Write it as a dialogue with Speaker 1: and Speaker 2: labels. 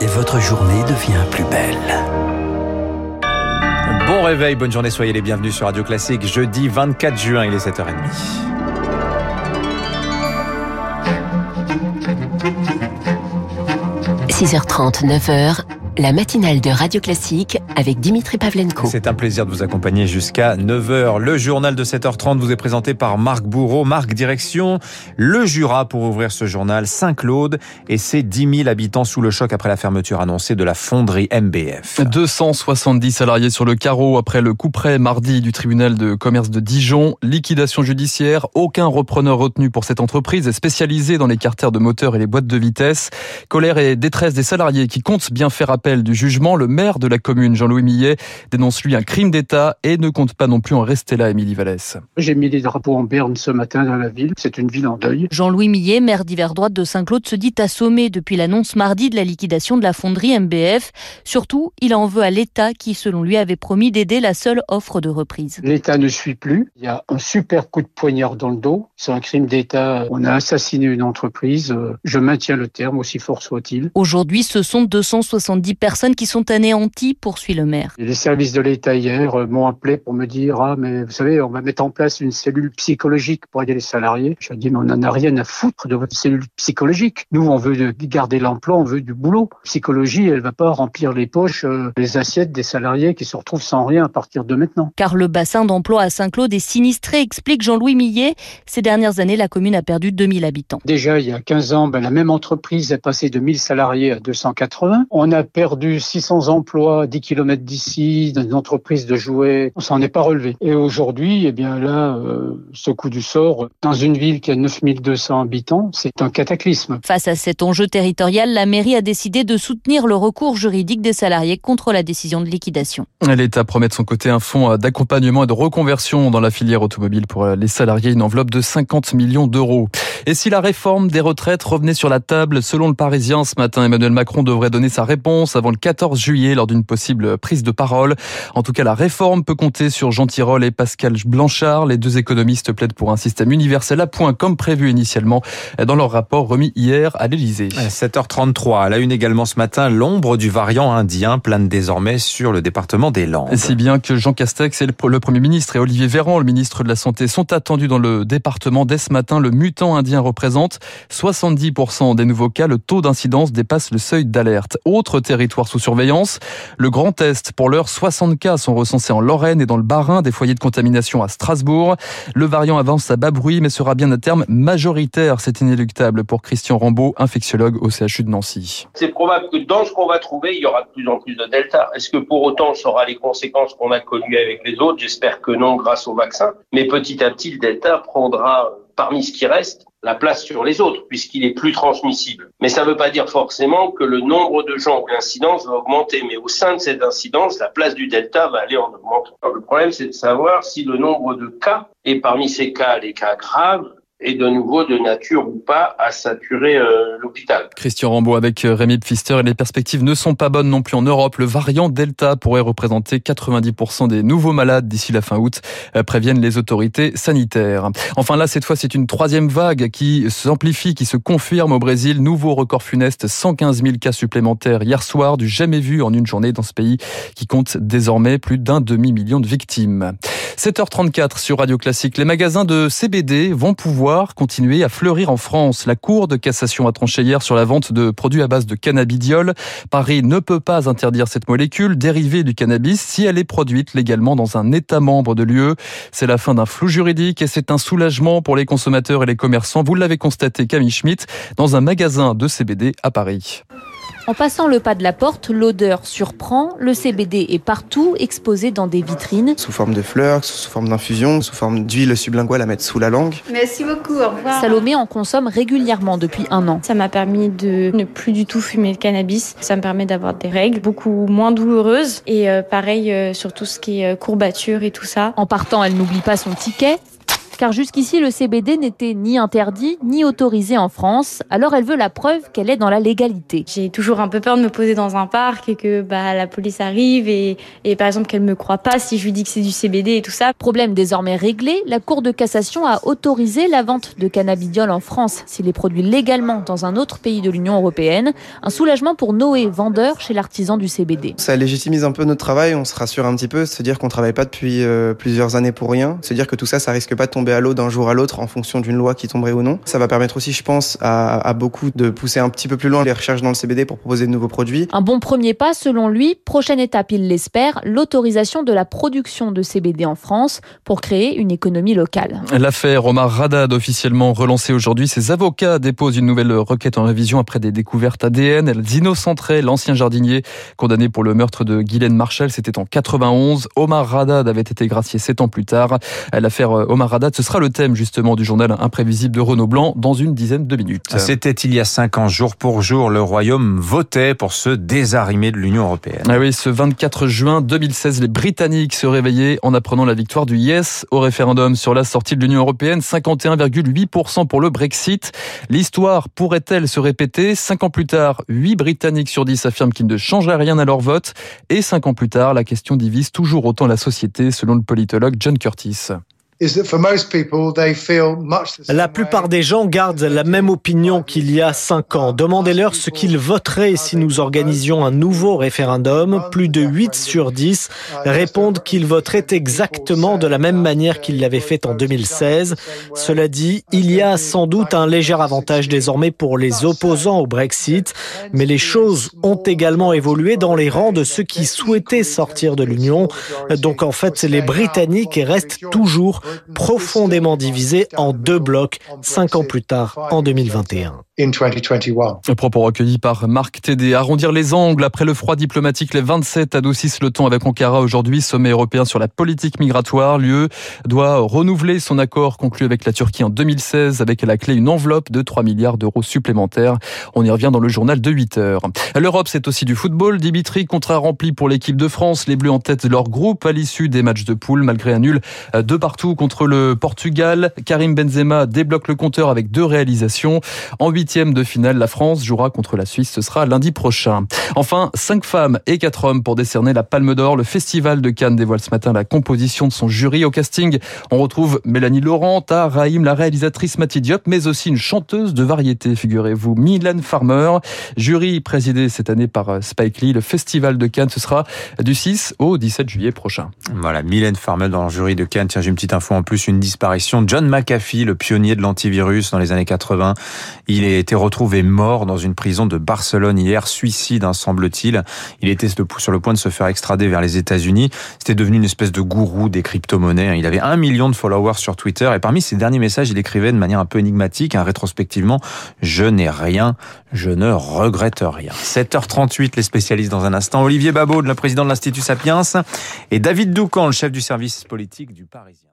Speaker 1: et votre journée devient plus belle.
Speaker 2: Bon réveil, bonne journée, soyez les bienvenus sur Radio Classique. Jeudi 24 juin, il est 7h30.
Speaker 3: – 6h30, 9h, la matinale de Radio Classique avec Dimitri Pavlenko.
Speaker 2: C'est un plaisir de vous accompagner jusqu'à 9h. Le journal de 7h30 vous est présenté par Marc Bourreau. Marc, direction le Jura pour ouvrir ce journal. Saint-Claude et ses 10 000 habitants sous le choc après la fermeture annoncée de la fonderie MBF.
Speaker 4: 270 salariés sur le carreau après le coup près mardi du tribunal de commerce de Dijon. Liquidation judiciaire. Aucun repreneur retenu pour cette entreprise spécialisée dans les carters de moteur et les boîtes de vitesse. Colère et détresse des salariés qui comptent bien faire appel du jugement, le maire de la commune, Jean-Louis Millet, dénonce lui un crime d'État et ne compte pas non plus en rester là, Émilie Vallès.
Speaker 5: J'ai mis des drapeaux en berne ce matin dans la ville. C'est une ville en deuil.
Speaker 6: Jean-Louis Millet, maire d'hiver droite de Saint-Claude, se dit assommé depuis l'annonce mardi de la liquidation de la fonderie MBF. Surtout, il en veut à l'État qui, selon lui, avait promis d'aider la seule offre de reprise.
Speaker 5: L'État ne suit plus. Il y a un super coup de poignard dans le dos. C'est un crime d'État. On a assassiné une entreprise. Je maintiens le terme, aussi fort soit-il.
Speaker 6: Aujourd'hui, ce sont 270 personnes qui sont anéanties, poursuit le maire.
Speaker 5: Les services de l'État hier euh, m'ont appelé pour me dire ah mais vous savez on va mettre en place une cellule psychologique pour aider les salariés. Je dis mais on n'en a rien à foutre de votre cellule psychologique. Nous on veut garder l'emploi, on veut du boulot. Psychologie elle va pas remplir les poches, euh, les assiettes des salariés qui se retrouvent sans rien à partir de maintenant.
Speaker 6: Car le bassin d'emploi à Saint-Claude est sinistré, explique Jean-Louis Millet. Ces dernières années la commune a perdu 2000 habitants.
Speaker 5: Déjà il y a 15 ans ben, la même entreprise est passée de 1000 salariés à 280. On a perdu 600 emplois 10 km d'ici, dans une entreprise de jouets, on s'en est pas relevé. Et aujourd'hui, eh bien là, euh, ce coup du sort, dans une ville qui a 9200 habitants, c'est un cataclysme.
Speaker 6: Face à cet enjeu territorial, la mairie a décidé de soutenir le recours juridique des salariés contre la décision de liquidation.
Speaker 4: L'État promet de son côté un fonds d'accompagnement et de reconversion dans la filière automobile pour les salariés, une enveloppe de 50 millions d'euros. Et si la réforme des retraites revenait sur la table, selon le Parisien ce matin, Emmanuel Macron devrait donner sa réponse avant le 14 juillet lors d'une possible prise de parole. En tout cas, la réforme peut compter sur Jean Tirole et Pascal Blanchard. Les deux économistes plaident pour un système universel à point comme prévu initialement dans leur rapport remis hier à l'Elysée.
Speaker 2: 7h33, à la une également ce matin, l'ombre du variant indien plane désormais sur le département des Landes.
Speaker 4: Si bien que Jean Castex et le Premier ministre et Olivier Véran, le ministre de la Santé, sont attendus dans le département dès ce matin. Le mutant indien représente 70% des nouveaux cas. Le taux d'incidence dépasse le seuil d'alerte. Autre territoire sous surveillance, le Grand Est. Pour l'heure, 60 cas sont recensés en Lorraine et dans le Bas-Rhin, des foyers de contamination à Strasbourg. Le variant avance à bas bruit, mais sera bien à terme majoritaire. C'est inéluctable pour Christian Rambaud, infectiologue au CHU de Nancy.
Speaker 7: C'est probable que dans ce qu'on va trouver, il y aura de plus en plus de Delta. Est-ce que pour autant, ça aura les conséquences qu'on a connues avec les autres? J'espère que non, grâce au vaccin. Mais petit à petit, le Delta prendra parmi ce qui reste la place sur les autres, puisqu'il est plus transmissible. Mais ça ne veut pas dire forcément que le nombre de gens ou l'incidence va augmenter. Mais au sein de cette incidence, la place du delta va aller en augmentant. le problème, c'est de savoir si le nombre de cas, et parmi ces cas, les cas graves, et de nouveau de nature ou pas à saturer euh, l'hôpital.
Speaker 4: Christian Rambaud avec euh, Rémi Pfister et les perspectives ne sont pas bonnes non plus en Europe. Le variant Delta pourrait représenter 90% des nouveaux malades d'ici la fin août, euh, préviennent les autorités sanitaires. Enfin là, cette fois, c'est une troisième vague qui s'amplifie, qui se confirme au Brésil. Nouveau record funeste, 115 000 cas supplémentaires hier soir, du jamais vu en une journée dans ce pays qui compte désormais plus d'un demi-million de victimes. 7h34 sur Radio Classique. Les magasins de CBD vont pouvoir continuer à fleurir en France. La Cour de cassation a tranché hier sur la vente de produits à base de cannabidiol. Paris ne peut pas interdire cette molécule dérivée du cannabis si elle est produite légalement dans un État membre de l'UE. C'est la fin d'un flou juridique et c'est un soulagement pour les consommateurs et les commerçants. Vous l'avez constaté Camille Schmitt dans un magasin de CBD à Paris.
Speaker 6: En passant le pas de la porte, l'odeur surprend. Le CBD est partout, exposé dans des vitrines.
Speaker 8: Sous forme de fleurs, sous forme d'infusion, sous forme d'huile sublinguale à mettre sous la langue.
Speaker 9: Merci beaucoup, au revoir.
Speaker 6: Salomé en consomme régulièrement depuis un an.
Speaker 9: Ça m'a permis de ne plus du tout fumer le cannabis. Ça me permet d'avoir des règles beaucoup moins douloureuses. Et euh, pareil euh, sur tout ce qui est euh, courbature et tout ça.
Speaker 6: En partant, elle n'oublie pas son ticket. Car jusqu'ici le CBD n'était ni interdit ni autorisé en France. Alors elle veut la preuve qu'elle est dans la légalité.
Speaker 9: J'ai toujours un peu peur de me poser dans un parc et que bah, la police arrive et, et par exemple qu'elle me croit pas si je lui dis que c'est du CBD et tout ça.
Speaker 6: Problème désormais réglé, la Cour de cassation a autorisé la vente de cannabidiol en France s'il est produit légalement dans un autre pays de l'Union européenne. Un soulagement pour Noé, vendeur chez l'artisan du CBD.
Speaker 8: Ça légitimise un peu notre travail, on se rassure un petit peu, se dire qu'on travaille pas depuis euh, plusieurs années pour rien, se dire que tout ça, ça risque pas de tomber à l'eau d'un jour à l'autre en fonction d'une loi qui tomberait ou non. Ça va permettre aussi, je pense, à, à beaucoup de pousser un petit peu plus loin les recherches dans le CBD pour proposer de nouveaux produits.
Speaker 6: Un bon premier pas, selon lui. Prochaine étape, il l'espère, l'autorisation de la production de CBD en France pour créer une économie locale.
Speaker 4: L'affaire Omar Radad, officiellement relancée aujourd'hui, ses avocats déposent une nouvelle requête en révision après des découvertes ADN. Elles innocenteraient l'ancien jardinier condamné pour le meurtre de Guylaine Marshall. C'était en 91. Omar Radad avait été gracié sept ans plus tard. L'affaire Omar Radad, ce sera le thème justement du journal imprévisible de Renaud Blanc dans une dizaine de minutes.
Speaker 2: C'était il y a cinq ans, jour pour jour, le Royaume votait pour se désarimer de l'Union européenne.
Speaker 4: Ah oui, ce 24 juin 2016, les Britanniques se réveillaient en apprenant la victoire du Yes au référendum sur la sortie de l'Union européenne. 51,8% pour le Brexit. L'histoire pourrait-elle se répéter? Cinq ans plus tard, 8 Britanniques sur 10 affirment qu'ils ne changeraient rien à leur vote. Et cinq ans plus tard, la question divise toujours autant la société, selon le politologue John Curtis.
Speaker 10: La plupart des gens gardent la même opinion qu'il y a cinq ans. Demandez-leur ce qu'ils voteraient si nous organisions un nouveau référendum. Plus de 8 sur 10 répondent qu'ils voteraient exactement de la même manière qu'ils l'avaient fait en 2016. Cela dit, il y a sans doute un léger avantage désormais pour les opposants au Brexit, mais les choses ont également évolué dans les rangs de ceux qui souhaitaient sortir de l'Union. Donc en fait, les Britanniques restent toujours profondément divisé en deux blocs cinq ans plus tard, en 2021.
Speaker 4: Un propos recueilli par Marc Tédé. Arrondir les angles après le froid diplomatique, les 27 adoucissent le ton avec Ankara aujourd'hui, sommet européen sur la politique migratoire. L'UE doit renouveler son accord conclu avec la Turquie en 2016 avec à la clé une enveloppe de 3 milliards d'euros supplémentaires. On y revient dans le journal de 8 heures. L'Europe, c'est aussi du football. Dimitri, contrat rempli pour l'équipe de France. Les Bleus en tête de leur groupe à l'issue des matchs de poule malgré un nul de partout contre le Portugal. Karim Benzema débloque le compteur avec deux réalisations. En huitième de finale, la France jouera contre la Suisse. Ce sera lundi prochain. Enfin, cinq femmes et quatre hommes pour décerner la Palme d'Or. Le Festival de Cannes dévoile ce matin la composition de son jury au casting. On retrouve Mélanie Laurent, Raïm, la réalisatrice Mathilde Diop, mais aussi une chanteuse de variété, figurez-vous, Mylène Farmer. Jury présidé cette année par Spike Lee. Le Festival de Cannes, ce sera du 6 au 17 juillet prochain.
Speaker 2: Voilà, Mylène Farmer dans le jury de Cannes. Tiens, j'ai une petite info en plus, une disparition. John McAfee, le pionnier de l'antivirus dans les années 80, il a été retrouvé mort dans une prison de Barcelone hier, suicide, hein, semble-t-il. Il était sur le point de se faire extrader vers les États-Unis. C'était devenu une espèce de gourou des crypto-monnaies. Il avait un million de followers sur Twitter et parmi ses derniers messages, il écrivait de manière un peu énigmatique, hein, rétrospectivement, je n'ai rien, je ne regrette rien. 7h38, les spécialistes dans un instant. Olivier Babot, le président de l'Institut Sapiens, et David Doucan, le chef du service politique du Parisien.